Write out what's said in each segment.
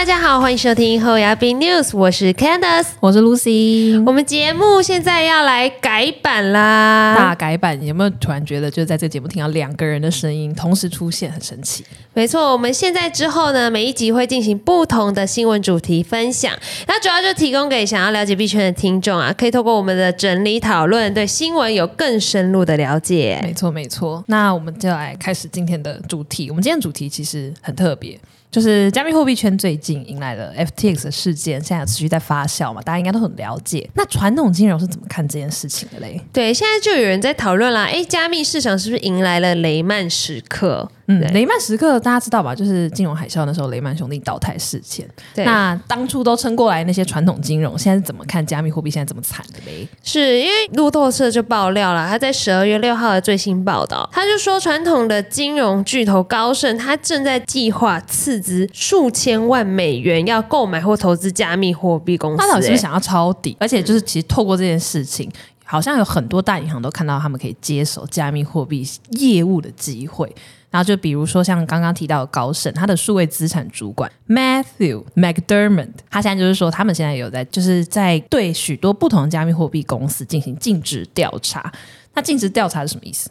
大家好，欢迎收听后牙兵 News，我是 Candice，我是 Lucy。我们节目现在要来改版啦，大改版，有没有突然觉得，就是在这个节目听到两个人的声音同时出现，很神奇？没错，我们现在之后呢，每一集会进行不同的新闻主题分享，那主要就提供给想要了解币圈的听众啊，可以透过我们的整理讨论，对新闻有更深入的了解。没错，没错。那我们就来开始今天的主题。我们今天主题其实很特别。就是加密货币圈最近迎来了 FTX 事件，现在持续在发酵嘛，大家应该都很了解。那传统金融是怎么看这件事情的嘞？对，现在就有人在讨论啦，哎，加密市场是不是迎来了雷曼时刻？嗯，雷曼时刻大家知道吧？就是金融海啸那时候，雷曼兄弟倒台事件。那当初都撑过来那些传统金融，现在怎么看加密货币？现在这么惨的嘞？是因为路透社就爆料了，他在十二月六号的最新报道，他就说传统的金融巨头高盛，他正在计划斥资数千万美元要购买或投资加密货币公司。他是不是想要抄底？而且就是其实透过这件事情，好像有很多大银行都看到他们可以接手加密货币业务的机会。然后就比如说像刚刚提到的高盛，他的数位资产主管 Matthew McDermott，他现在就是说，他们现在有在就是在对许多不同的加密货币公司进行尽职调查。那尽职调查是什么意思？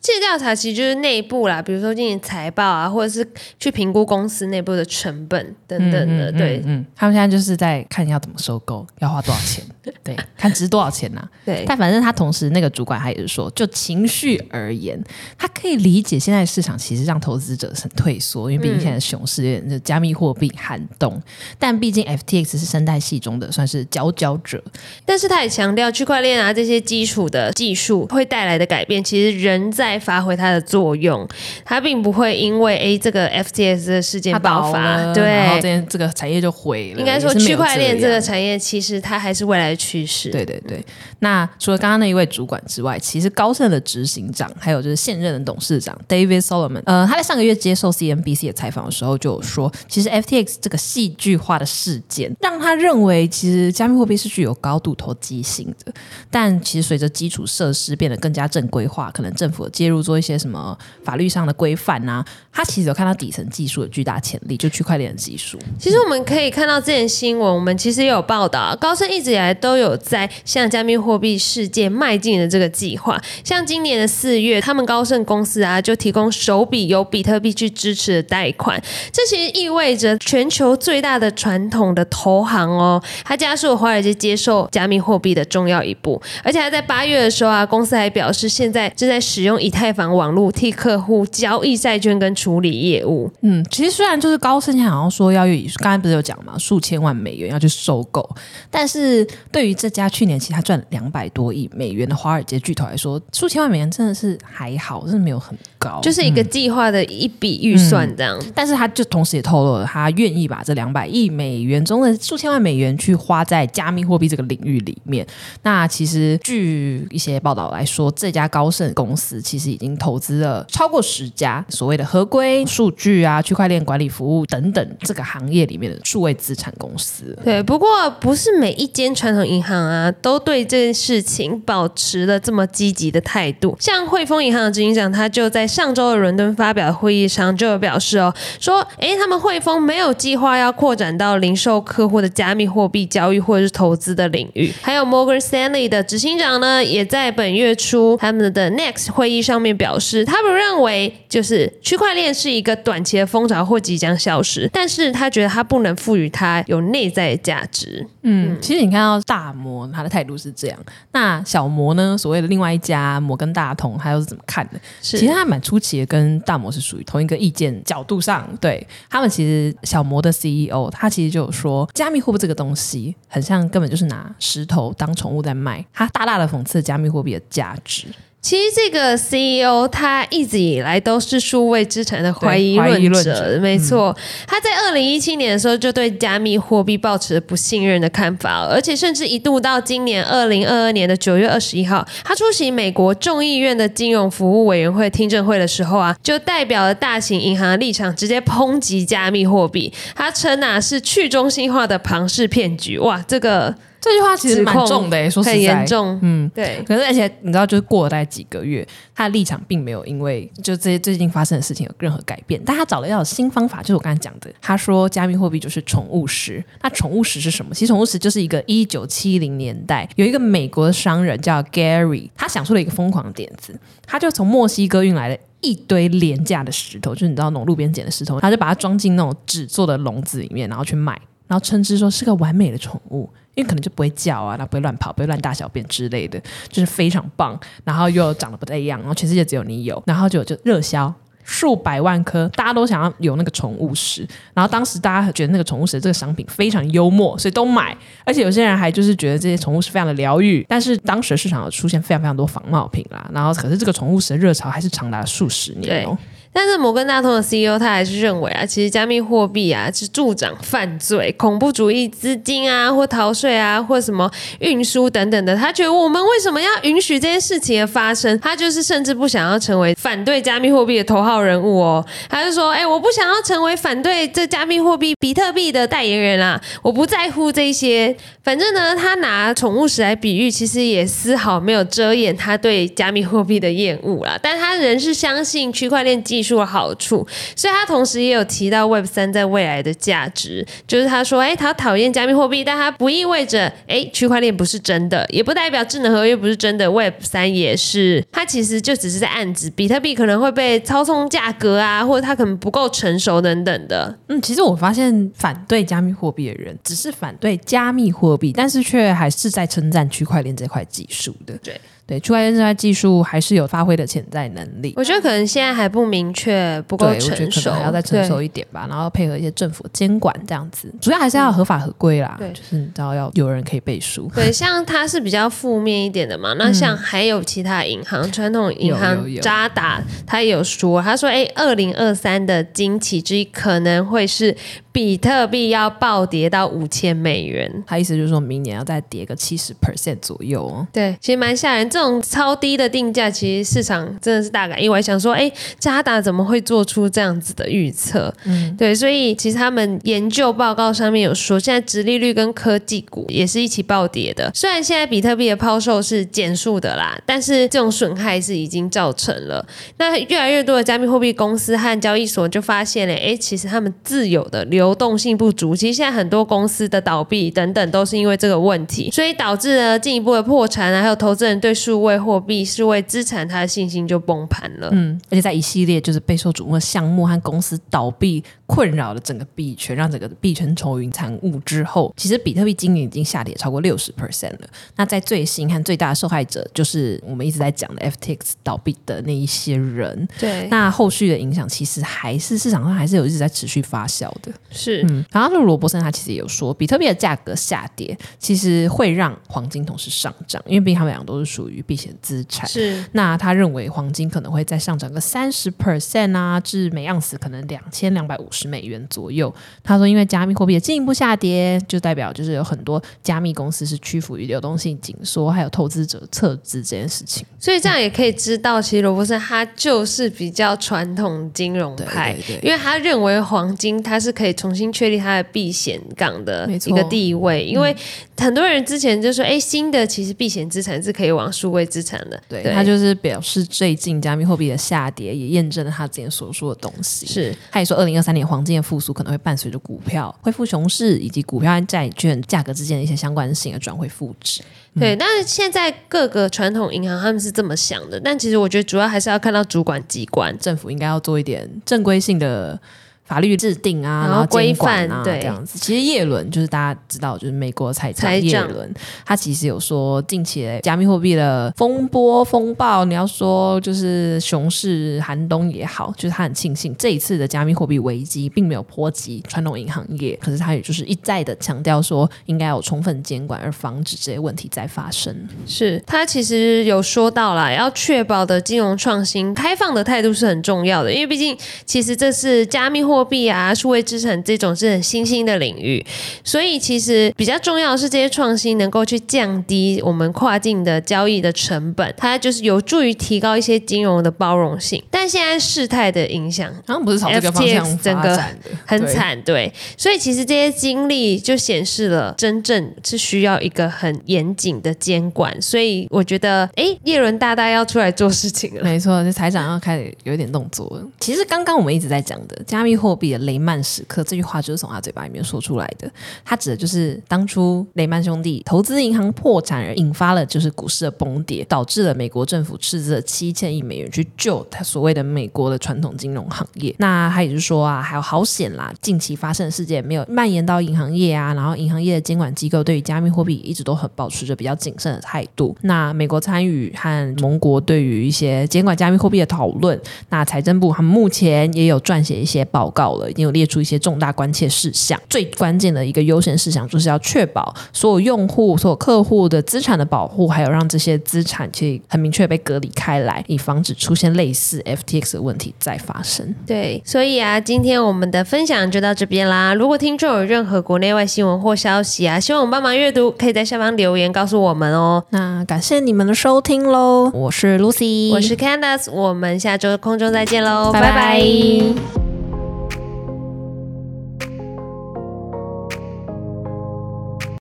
尽职调查其实就是内部啦，比如说进行财报啊，或者是去评估公司内部的成本等等的。对，嗯，他们现在就是在看要怎么收购，要花多少钱，对，看值多少钱呐。对，但反正他同时那个主管他也是说，就情绪而言，他可以理解现在市场其实让投资者很退缩，因为毕竟现在熊市，加密货币寒冬。但毕竟 FTX 是生态系中的算是佼佼者，但是他也强调区块链啊这些基础的技术会带来的改变，其实仍在。发挥它的作用，它并不会因为 A 这个 FTX 的事件爆发，对，然后这这个产业就毁了。应该说，区块链这个产业其实它还是未来的趋势。对对对。那除了刚刚那一位主管之外，其实高盛的执行长还有就是现任的董事长 David Solomon，呃，他在上个月接受 CNBC 的采访的时候就有说，其实 FTX 这个戏剧化的事件让他认为，其实加密货币是具有高度投机性的。但其实随着基础设施变得更加正规化，可能政府介入做一些什么法律上的规范啊，他其实有看到底层技术的巨大潜力，就区块链的技术。其实我们可以看到这件新闻，我们其实也有报道，高盛一直以来都都有在向加密货币世界迈进的这个计划。像今年的四月，他们高盛公司啊就提供首笔由比特币去支持的贷款，这其实意味着全球最大的传统的投行哦，它加速华尔街接受加密货币的重要一步。而且还在八月的时候啊，公司还表示现在正在使用以太坊。网络替客户交易债券跟处理业务，嗯，其实虽然就是高盛好像说要以刚才不是有讲嘛，数千万美元要去收购，但是对于这家去年其实他赚两百多亿美元的华尔街巨头来说，数千万美元真的是还好，真的没有很高，就是一个计划的一笔预算这样。但是他就同时也透露了，他愿意把这两百亿美元中的数千万美元去花在加密货币这个领域里面。那其实据一些报道来说，这家高盛公司其实已经。投资了超过十家所谓的合规数据啊、区块链管理服务等等这个行业里面的数位资产公司。对，不过不是每一间传统银行啊都对这件事情保持了这么积极的态度。像汇丰银行的执行长，他就在上周的伦敦发表会议上就有表示哦，说哎，他们汇丰没有计划要扩展到零售客户的加密货币交易或者是投资的领域。还有 Morgan Stanley 的执行长呢，也在本月初他们的 Next 会议上面表。示他不认为就是区块链是一个短期的风潮或即将消失，但是他觉得他不能赋予它有内在的价值。嗯，其实你看到大摩他的态度是这样，那小摩呢？所谓的另外一家摩根大通，他又是怎么看的？其实他蛮出奇的，跟大摩是属于同一个意见角度上。对他们，其实小摩的 CEO 他其实就有说，加密货币这个东西很像根本就是拿石头当宠物在卖，他大大的讽刺加密货币的价值。其实这个 CEO 他一直以来都是数位资产的怀疑论者，没错。他在二零一七年的时候就对加密货币抱持不信任的看法，而且甚至一度到今年二零二二年的九月二十一号，他出席美国众议院的金融服务委员会听证会的时候啊，就代表了大型银行的立场，直接抨击加密货币。他称啊是去中心化的庞氏骗局。哇，这个。这句话其实蛮重的诶，说实在很严。重。嗯，对，可是而且你知道，就是过了大概几个月，他的立场并没有因为就这些最近发生的事情有任何改变，但他找了一套新方法，就是我刚才讲的，他说加密货币就是宠物石。那宠物石是什么？其实宠物石就是一个一九七零年代有一个美国的商人叫 Gary，他想出了一个疯狂的点子，他就从墨西哥运来了。一堆廉价的石头，就是你知道那种路边捡的石头，他就把它装进那种纸做的笼子里面，然后去卖，然后称之说是个完美的宠物。因为可能就不会叫啊，然后不会乱跑，不会乱大小便之类的，就是非常棒。然后又长得不太一样，然后全世界只有你有，然后就就热销。数百万颗，大家都想要有那个宠物石，然后当时大家觉得那个宠物石这个商品非常幽默，所以都买，而且有些人还就是觉得这些宠物是非常的疗愈。但是当时市场有出现非常非常多仿冒品啦，然后可是这个宠物石的热潮还是长达数十年哦。但是摩根大通的 CEO 他还是认为啊，其实加密货币啊是助长犯罪、恐怖主义资金啊，或逃税啊，或什么运输等等的。他觉得我们为什么要允许这些事情的发生？他就是甚至不想要成为反对加密货币的头号人物哦。他就说：“哎，我不想要成为反对这加密货币比特币的代言人啦，我不在乎这些。反正呢，他拿宠物石来比喻，其实也丝毫没有遮掩他对加密货币的厌恶啦。但他仍是相信区块链技术。”术的好处，所以他同时也有提到 Web 三在未来的价值，就是他说，哎，他讨厌加密货币，但他不意味着，哎，区块链不是真的，也不代表智能合约不是真的，Web 三也是，他其实就只是在暗指比特币可能会被操纵价格啊，或者它可能不够成熟等等的。嗯，其实我发现反对加密货币的人，只是反对加密货币，但是却还是在称赞区块链这块技术的。对。对，区块链这块技术还是有发挥的潜在能力。我觉得可能现在还不明确，不够成熟，还要再成熟一点吧。然后配合一些政府监管这样子，主要还是要合法合规啦。对，就是你知道要有人可以背书。对，像它是比较负面一点的嘛。那像还有其他银行，传统银行渣打，他有说，他说，哎，二零二三的惊奇之一可能会是。比特币要暴跌到五千美元，他意思就是说明年要再跌个七十 percent 左右哦。对，其实蛮吓人。这种超低的定价，其实市场真的是大感意外，想说，哎，渣打怎么会做出这样子的预测？嗯，对，所以其实他们研究报告上面有说，现在直利率跟科技股也是一起暴跌的。虽然现在比特币的抛售是减速的啦，但是这种损害是已经造成了。那越来越多的加密货币公司和交易所就发现了，哎，其实他们自有的流流动性不足，其实现在很多公司的倒闭等等都是因为这个问题，所以导致了进一步的破产啊，还有投资人对数位货币、数位资产它的信心就崩盘了。嗯，而且在一系列就是备受瞩目的项目和公司倒闭困扰了整个币圈，让整个币圈愁云惨雾之后，其实比特币今年已经下跌超过六十 percent 了。那在最新和最大的受害者就是我们一直在讲的 FTX 倒闭的那一些人。对，那后续的影响其实还是市场上还是有一直在持续发酵的。是，嗯，然后这个罗伯森他其实也有说，比特币的价格下跌，其实会让黄金同时上涨，因为毕竟他们两个都是属于避险资产。是，那他认为黄金可能会再上涨个三十 percent 啊，至每盎司可能两千两百五十美元左右。他说，因为加密货币的进一步下跌，就代表就是有很多加密公司是屈服于流动性紧缩，还有投资者撤资这件事情。所以这样也可以知道，其实罗伯森他就是比较传统金融派，因为他认为黄金它是可以重新确立它的避险港的一个地位，因为很多人之前就说，哎，新的其实避险资产是可以往数位资产的。对他就是表示最近加密货币的下跌也验证了他之前所说的东西。是，他也说，二零二三年黄金的复苏可能会伴随着股票恢复熊市，以及股票和债券价格之间的一些相关性而转回负值。对，但是现在各个传统银行他们是这么想的，但其实我觉得主要还是要看到主管机关，政府应该要做一点正规性的。法律制定啊，然后规范啊，这样子。其实叶伦就是大家知道，就是美国财长叶伦，他其实有说，近期的加密货币的风波风暴，你要说就是熊市寒冬也好，就是他很庆幸这一次的加密货币危机并没有波及传统银行业，可是他也就是一再的强调说，应该有充分监管，而防止这些问题再发生。是他其实有说到了，要确保的金融创新开放的态度是很重要的，因为毕竟其实这是加密货。货币啊、数位资产这种是很新兴的领域，所以其实比较重要的是这些创新能够去降低我们跨境的交易的成本，它就是有助于提高一些金融的包容性。但现在事态的影响，好像不是朝这个方向整个很惨，对，所以其实这些经历就显示了，真正是需要一个很严谨的监管。所以我觉得，哎，叶伦大大要出来做事情了。没错，这财长要开始有一点动作了。其实刚刚我们一直在讲的加密货货币的雷曼时刻这句话，就是从他嘴巴里面说出来的。他指的就是当初雷曼兄弟投资银行破产而引发了就是股市的崩跌，导致了美国政府斥资了七千亿美元去救他所谓的美国的传统金融行业。那他也就是说啊，还有好险啦，近期发生的事件没有蔓延到银行业啊，然后银行业的监管机构对于加密货币一直都很保持着比较谨慎的态度。那美国参与和盟国对于一些监管加密货币的讨论，那财政部他们目前也有撰写一些报告了，已经有列出一些重大关切事项。最关键的一个优先事项就是要确保所有用户、所有客户的资产的保护，还有让这些资产去很明确被隔离开来，以防止出现类似 FTX 的问题再发生。对，所以啊，今天我们的分享就到这边啦。如果听众有任何国内外新闻或消息啊，希望我们帮忙阅读，可以在下方留言告诉我们哦。那感谢你们的收听喽，我是 Lucy，我是 Candace，我们下周空中再见喽，拜拜拜拜